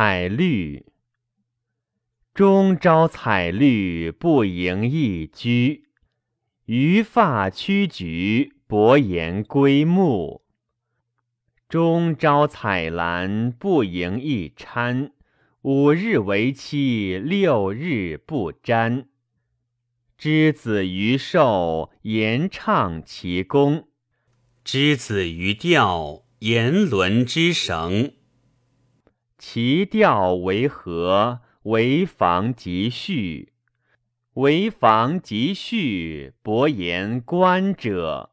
采绿。终朝采绿，不盈一居。余发屈举，薄言归暮。终朝采兰，不盈一餐。五日为期，六日不沾。之子于寿，言畅其功；之子于钓，言伦之绳。其调为何？为防即序，为防即序，伯言观者。